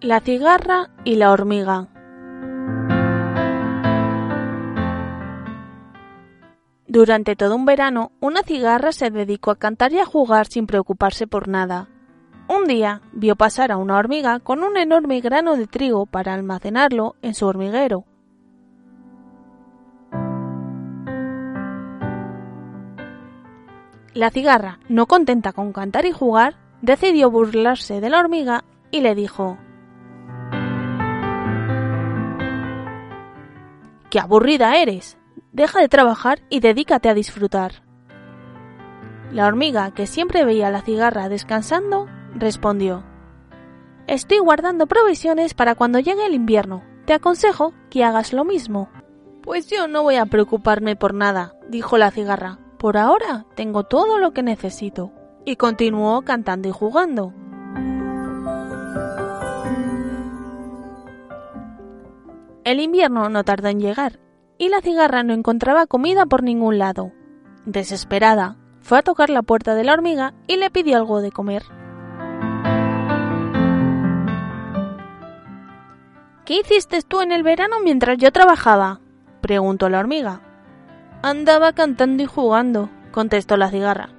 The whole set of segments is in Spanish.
La cigarra y la hormiga. Durante todo un verano, una cigarra se dedicó a cantar y a jugar sin preocuparse por nada. Un día vio pasar a una hormiga con un enorme grano de trigo para almacenarlo en su hormiguero. La cigarra, no contenta con cantar y jugar, decidió burlarse de la hormiga y le dijo ¡Qué aburrida eres! Deja de trabajar y dedícate a disfrutar. La hormiga, que siempre veía la cigarra descansando, respondió Estoy guardando provisiones para cuando llegue el invierno. Te aconsejo que hagas lo mismo. Pues yo no voy a preocuparme por nada, dijo la cigarra. Por ahora tengo todo lo que necesito. Y continuó cantando y jugando. El invierno no tardó en llegar, y la cigarra no encontraba comida por ningún lado. Desesperada, fue a tocar la puerta de la hormiga y le pidió algo de comer. ¿Qué hiciste tú en el verano mientras yo trabajaba? preguntó la hormiga. Andaba cantando y jugando, contestó la cigarra.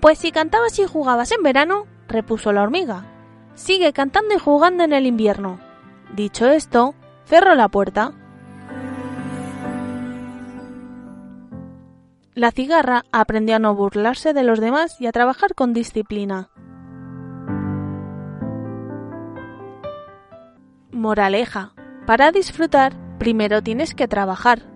Pues si cantabas y jugabas en verano, repuso la hormiga, sigue cantando y jugando en el invierno. Dicho esto, cerró la puerta. La cigarra aprendió a no burlarse de los demás y a trabajar con disciplina. Moraleja. Para disfrutar, primero tienes que trabajar.